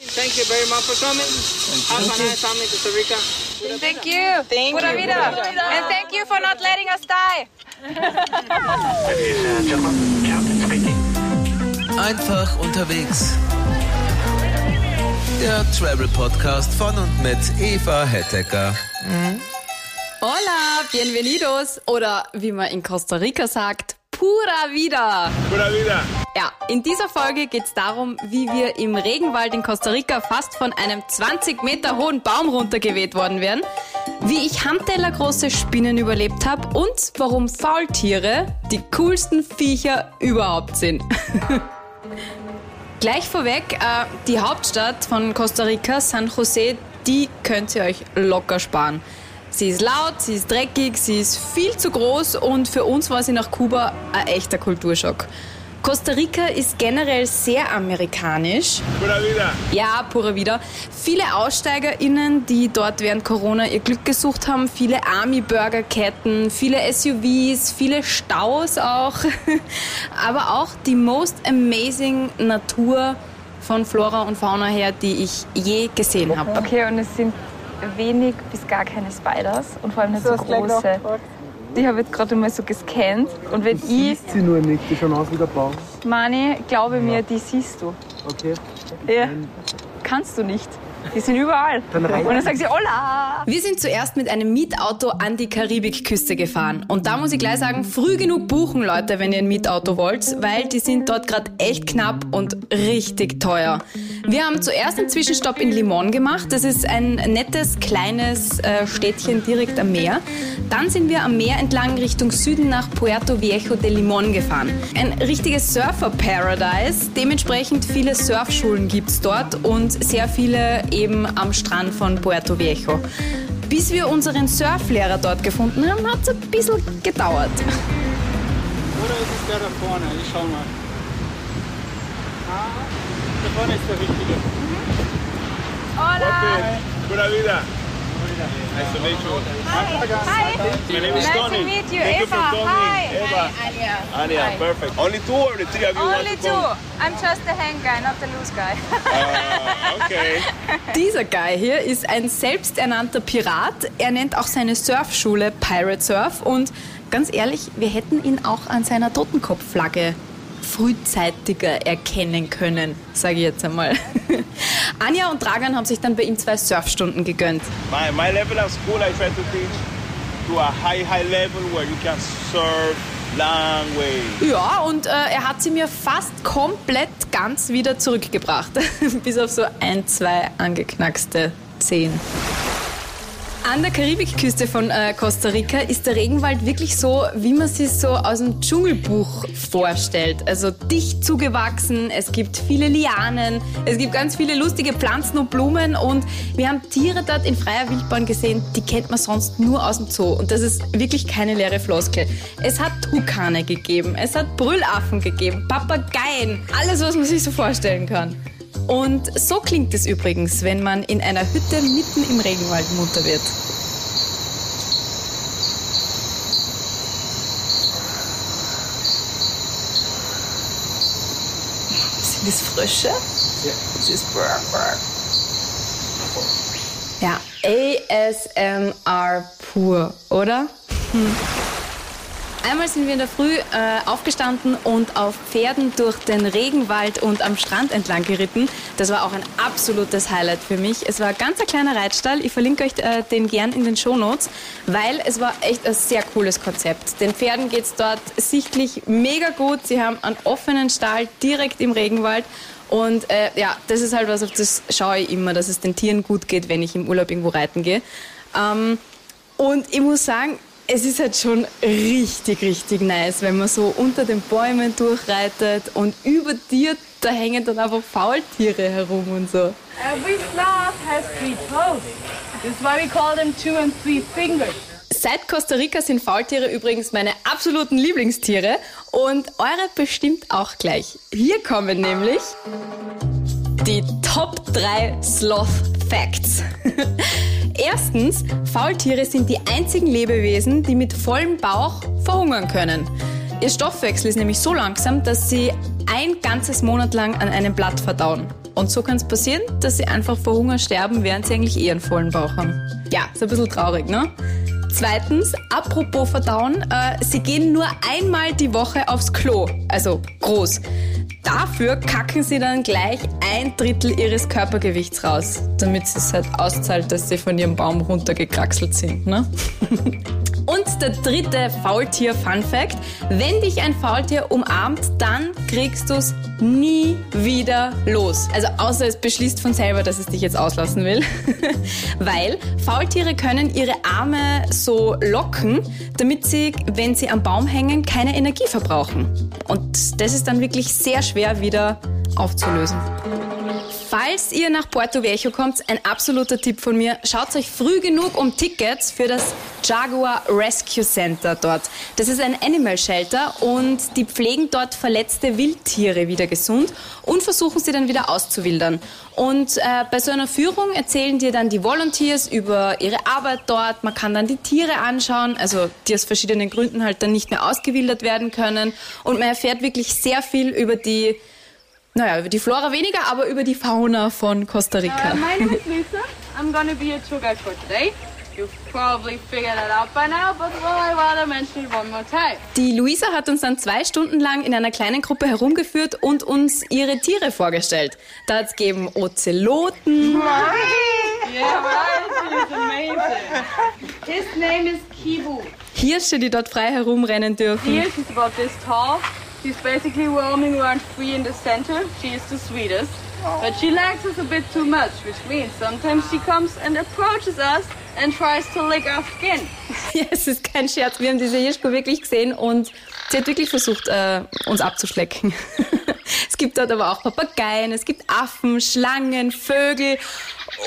Thank you very much for coming. Have a nice time in Costa Rica. Thank you. Thank Pura you. vida. And thank you for not letting us die. Einfach unterwegs. Der Travel Podcast von und mit Eva Hettecker. Hola, bienvenidos oder wie man in Costa Rica sagt, pura vida. Pura vida. Ja, in dieser Folge geht es darum, wie wir im Regenwald in Costa Rica fast von einem 20 Meter hohen Baum runtergeweht worden wären, wie ich handtellergroße Spinnen überlebt habe und warum Faultiere die coolsten Viecher überhaupt sind. Gleich vorweg, äh, die Hauptstadt von Costa Rica, San Jose, die könnt ihr euch locker sparen. Sie ist laut, sie ist dreckig, sie ist viel zu groß und für uns war sie nach Kuba ein echter Kulturschock. Costa Rica ist generell sehr amerikanisch. Pura vida. Ja, pure wieder. Viele AussteigerInnen, die dort während Corona ihr Glück gesucht haben, viele Army-Burger-Ketten, viele SUVs, viele Staus auch, aber auch die most amazing Natur von Flora und Fauna her, die ich je gesehen habe. Okay, und es sind wenig bis gar keine Spiders und vor allem nicht so, große. Die habe ich jetzt gerade mal so gescannt. Und wenn ich, siehst sie nur nicht, die schauen aus wie der Baum. Mani, glaube mir, die siehst du. Okay. Ja. Kannst du nicht. Die sind überall. Dann rein. Und dann sagt sie, hola! Wir sind zuerst mit einem Mietauto an die Karibikküste gefahren. Und da muss ich gleich sagen, früh genug buchen, Leute, wenn ihr ein Mietauto wollt, weil die sind dort gerade echt knapp und richtig teuer. Wir haben zuerst einen Zwischenstopp in Limon gemacht. Das ist ein nettes, kleines äh, Städtchen direkt am Meer. Dann sind wir am Meer entlang Richtung Süden nach Puerto Viejo de Limon gefahren. Ein richtiges Surfer-Paradise. Dementsprechend viele Surfschulen gibt's dort und sehr viele eben am Strand von Puerto Viejo. Bis wir unseren Surflehrer dort gefunden haben, hat es ein bisschen gedauert. Oder ist es der da vorne? Ich schau mal. Ah, da vorne ist der richtige. Hola! Pura vida. Nice to meet you. Hi! My name is Nice Tony. to meet you, Thank Eva. you for coming. Hi. Eva. Anya. Anya, perfect. Only two or the three of you Only want to two. come? I'm just the hang guy, not the loose guy. Uh, okay. Dieser Guy hier ist ein selbsternannter Pirat. Er nennt auch seine Surfschule Pirate Surf und ganz ehrlich, wir hätten ihn auch an seiner Totenkopfflagge frühzeitiger erkennen können, sage ich jetzt einmal. Anja und Dragan haben sich dann bei ihm zwei Surfstunden gegönnt. My, my level of school, I try to teach to a high, high level where you can surf long way. Ja, und äh, er hat sie mir fast komplett ganz wieder zurückgebracht. Bis auf so ein, zwei angeknackste Zehen. An der Karibikküste von äh, Costa Rica ist der Regenwald wirklich so, wie man sich so aus dem Dschungelbuch vorstellt. Also dicht zugewachsen, es gibt viele Lianen, es gibt ganz viele lustige Pflanzen und Blumen und wir haben Tiere dort in freier Wildbahn gesehen, die kennt man sonst nur aus dem Zoo. Und das ist wirklich keine leere Floskel. Es hat Tukane gegeben, es hat Brüllaffen gegeben, Papageien, alles, was man sich so vorstellen kann. Und so klingt es übrigens, wenn man in einer Hütte mitten im Regenwald munter wird. Sind das Frösche? Ja. Das ist brr, brr. Ja, ASMR pur, oder? Hm. Einmal sind wir in der Früh äh, aufgestanden und auf Pferden durch den Regenwald und am Strand entlang geritten. Das war auch ein absolutes Highlight für mich. Es war ganz ein kleiner Reitstall. Ich verlinke euch äh, den gern in den Shownotes, weil es war echt ein sehr cooles Konzept. Den Pferden geht's dort sichtlich mega gut. Sie haben einen offenen Stall direkt im Regenwald. Und äh, ja, das ist halt was, auf das schaue ich immer, dass es den Tieren gut geht, wenn ich im Urlaub irgendwo reiten gehe. Ähm, und ich muss sagen, es ist halt schon richtig, richtig nice, wenn man so unter den Bäumen durchreitet und über dir, da hängen dann einfach Faultiere herum und so. Every sloth has three toes. This is why we call them two and three fingers. Seit Costa Rica sind Faultiere übrigens meine absoluten Lieblingstiere und eure bestimmt auch gleich. Hier kommen nämlich die Top 3 Sloth Facts. Erstens, Faultiere sind die einzigen Lebewesen, die mit vollem Bauch verhungern können. Ihr Stoffwechsel ist nämlich so langsam, dass sie ein ganzes Monat lang an einem Blatt verdauen. Und so kann es passieren, dass sie einfach vor Hunger sterben, während sie eigentlich eher einen vollen Bauch haben. Ja, ist ein bisschen traurig, ne? Zweitens, apropos Verdauen, äh, sie gehen nur einmal die Woche aufs Klo, also groß. Dafür kacken sie dann gleich ein Drittel ihres Körpergewichts raus, damit es halt auszahlt, dass sie von ihrem Baum runtergekraxelt sind. Ne? Und der dritte Faultier-Fun-Fact. Wenn dich ein Faultier umarmt, dann kriegst du es nie wieder los. Also außer es beschließt von selber, dass es dich jetzt auslassen will. Weil Faultiere können ihre Arme so locken, damit sie, wenn sie am Baum hängen, keine Energie verbrauchen. Und das ist dann wirklich sehr schwer wieder aufzulösen. Falls ihr nach Porto Viejo kommt, ein absoluter Tipp von mir, schaut euch früh genug um Tickets für das Jaguar Rescue Center dort. Das ist ein Animal Shelter und die pflegen dort verletzte Wildtiere wieder gesund und versuchen sie dann wieder auszuwildern. Und äh, bei so einer Führung erzählen dir dann die Volunteers über ihre Arbeit dort. Man kann dann die Tiere anschauen, also die aus verschiedenen Gründen halt dann nicht mehr ausgewildert werden können. Und man erfährt wirklich sehr viel über die naja, über die Flora weniger, aber über die Fauna von Costa Rica. Uh, my name is Lisa. I'm gonna be your tour guide for today. Die Luisa hat uns dann zwei Stunden lang in einer kleinen Gruppe herumgeführt und uns ihre Tiere vorgestellt. Da hat es gegeben Ozeloten. Yeah, right? Amazing. His name is Kibu. Hirsche, die dort frei herumrennen dürfen. Here she's about this tall. She's basically roaming around free in the center. She is the sweetest. But she likes us a bit too much, which means sometimes she comes and approaches us and tries to lick our skin. Ja, es ist kein Scherz. Wir haben diese Hirschkuh wirklich gesehen und sie hat wirklich versucht, äh, uns abzuschlecken. es gibt dort aber auch Papageien, es gibt Affen, Schlangen, Vögel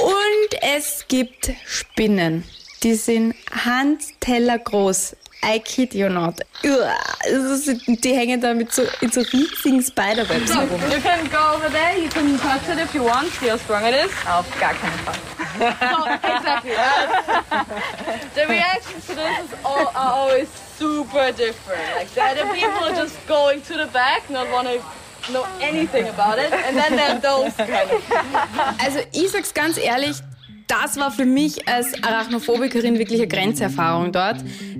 und es gibt Spinnen. Die sind Handteller groß. I kid you not. Also die hängen da mit so, in so riesigen Spiderwebs herum. You can go over there, you can touch it if you want, see how strong it is. Auf gar keinen Fall. Oh, exactly. the reactions to this is all, are always super different. Like the other people are just going to the back, not want to know anything about it, and then there are those kind of. Also ich sag's ganz ehrlich, das war für mich als Arachnophobikerin wirklich eine Grenzerfahrung dort.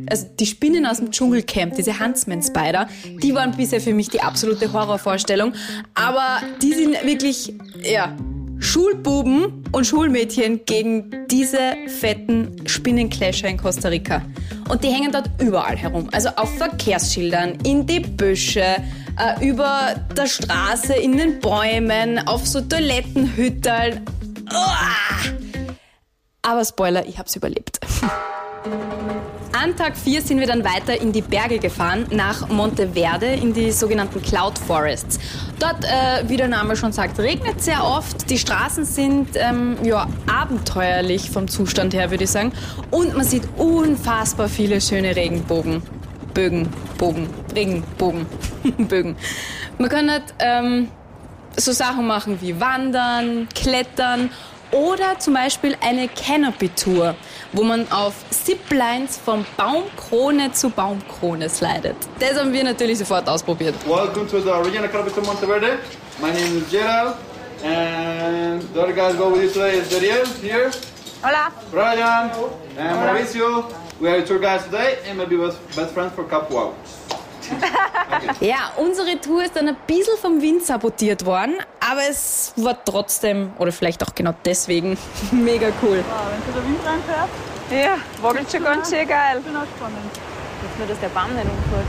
Also die Spinnen aus dem Dschungelcamp, diese Huntsman-Spider, die waren bisher für mich die absolute Horrorvorstellung. Aber die sind wirklich, ja, Schulbuben und Schulmädchen gegen diese fetten Spinnenclasher in Costa Rica. Und die hängen dort überall herum. Also auf Verkehrsschildern, in die Büsche, äh, über der Straße, in den Bäumen, auf so Toilettenhütteln. Uah! Aber Spoiler, ich hab's überlebt. An Tag 4 sind wir dann weiter in die Berge gefahren, nach Monteverde, in die sogenannten Cloud Forests. Dort, äh, wie der Name schon sagt, regnet sehr oft. Die Straßen sind ähm, ja, abenteuerlich vom Zustand her, würde ich sagen. Und man sieht unfassbar viele schöne Regenbogen. Bögen, Bogen, Regenbogen, Bögen. Man kann halt ähm, so Sachen machen wie Wandern, Klettern oder zum Beispiel eine Canopy-Tour, wo man auf Ziplines von Baumkrone zu Baumkrone slidet. Das haben wir natürlich sofort ausprobiert. Welcome to the original Canopy to Monteverde. My name is Gerald, and the other guys go with you today is Dariel here. Hola. Brian and Mauricio. We are your tour guides today and maybe best, best friends for a couple hours. Ja, unsere Tour ist dann ein bisschen vom Wind sabotiert worden, aber es war trotzdem, oder vielleicht auch genau deswegen, mega cool. Wenn so der Wind reinfährt, Ja, wackelt schon ganz schön geil. bin auch spannend. Jetzt nur, dass der Baum nicht umfällt.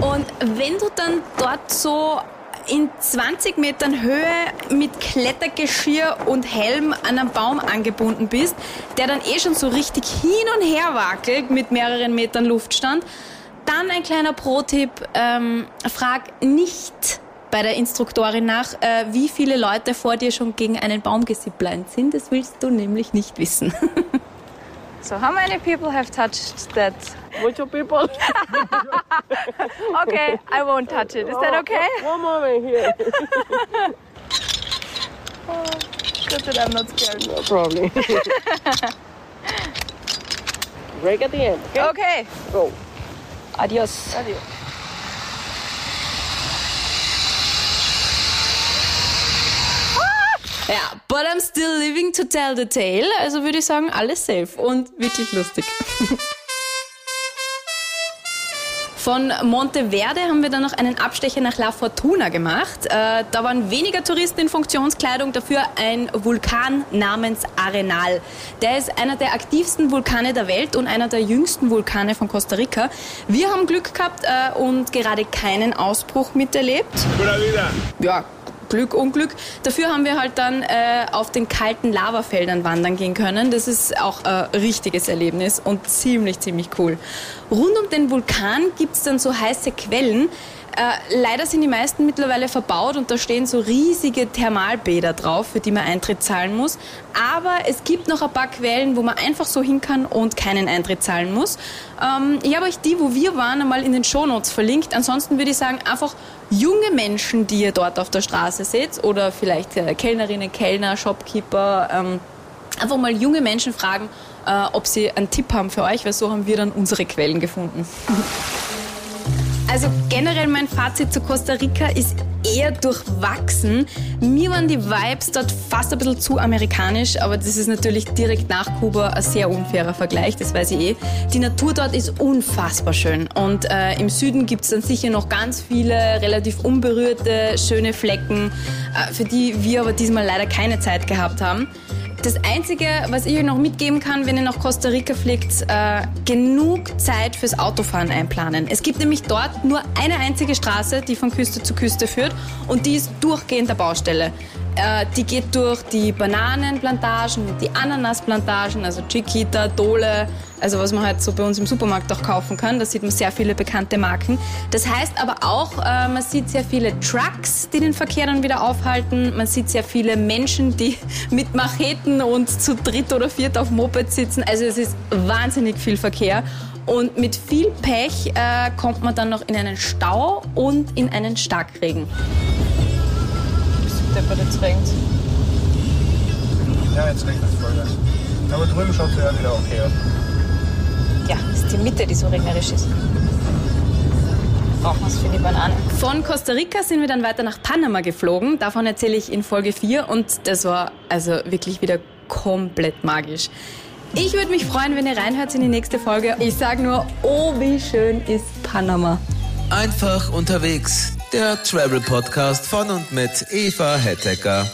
Und wenn du dann dort so in 20 Metern Höhe mit Klettergeschirr und Helm an einem Baum angebunden bist, der dann eh schon so richtig hin und her wackelt mit mehreren Metern Luftstand, dann ein kleiner Pro-Tipp, ähm, frag nicht bei der Instruktorin nach, äh, wie viele Leute vor dir schon gegen einen Baum gesipplinet sind. Das willst du nämlich nicht wissen. So, how many people have touched that? Mucho people. Okay, I won't touch it. Is that oh, okay? One moment here. Oh, good that I'm not scared. No Probably. Break at the end. Okay. Okay. Go. Adios. Adios. Ja, but I'm still living to tell the tale. Also würde ich sagen, alles safe und wirklich lustig. Von Monteverde haben wir dann noch einen Abstecher nach La Fortuna gemacht. Äh, da waren weniger Touristen in Funktionskleidung, dafür ein Vulkan namens Arenal. Der ist einer der aktivsten Vulkane der Welt und einer der jüngsten Vulkane von Costa Rica. Wir haben Glück gehabt äh, und gerade keinen Ausbruch miterlebt. Ja, Glück, Unglück. Dafür haben wir halt dann äh, auf den kalten Lavafeldern wandern gehen können. Das ist auch ein richtiges Erlebnis und ziemlich, ziemlich cool. Rund um den Vulkan gibt's dann so heiße Quellen. Äh, leider sind die meisten mittlerweile verbaut und da stehen so riesige Thermalbäder drauf, für die man Eintritt zahlen muss. Aber es gibt noch ein paar Quellen, wo man einfach so hin kann und keinen Eintritt zahlen muss. Ähm, ich habe euch die, wo wir waren, einmal in den Shownotes verlinkt. Ansonsten würde ich sagen, einfach junge Menschen, die ihr dort auf der Straße seht oder vielleicht äh, Kellnerinnen, Kellner, Shopkeeper, ähm, einfach mal junge Menschen fragen, äh, ob sie einen Tipp haben für euch, weil so haben wir dann unsere Quellen gefunden. Also generell mein Fazit zu Costa Rica ist eher durchwachsen. Mir waren die Vibes dort fast ein bisschen zu amerikanisch, aber das ist natürlich direkt nach Kuba ein sehr unfairer Vergleich, das weiß ich eh. Die Natur dort ist unfassbar schön und äh, im Süden gibt es dann sicher noch ganz viele relativ unberührte, schöne Flecken, äh, für die wir aber diesmal leider keine Zeit gehabt haben. Das Einzige, was ich euch noch mitgeben kann, wenn ihr nach Costa Rica fliegt, äh, genug Zeit fürs Autofahren einplanen. Es gibt nämlich dort nur eine einzige Straße, die von Küste zu Küste führt und die ist durchgehend der Baustelle. Äh, die geht durch die Bananenplantagen die Ananasplantagen, also Chiquita, Dole, also was man halt so bei uns im Supermarkt auch kaufen kann. Da sieht man sehr viele bekannte Marken. Das heißt aber auch, äh, man sieht sehr viele Trucks, die den Verkehr dann wieder aufhalten. Man sieht sehr viele Menschen, die mit Macheten und zu dritt oder viert auf Moped sitzen. Also es ist wahnsinnig viel Verkehr. Und mit viel Pech äh, kommt man dann noch in einen Stau und in einen Starkregen. Deppert, jetzt regnet Ja, jetzt regnet es voll. Aber drüben schaut es ja wieder okay aus. Ja, das ist die Mitte, die so regnerisch ist. Brauchen wir es für die Bananen. Von Costa Rica sind wir dann weiter nach Panama geflogen. Davon erzähle ich in Folge 4 und das war also wirklich wieder komplett magisch. Ich würde mich freuen, wenn ihr reinhört in die nächste Folge. Ich sage nur, oh, wie schön ist Panama. Einfach unterwegs. Der Travel Podcast von und mit Eva Hettecker.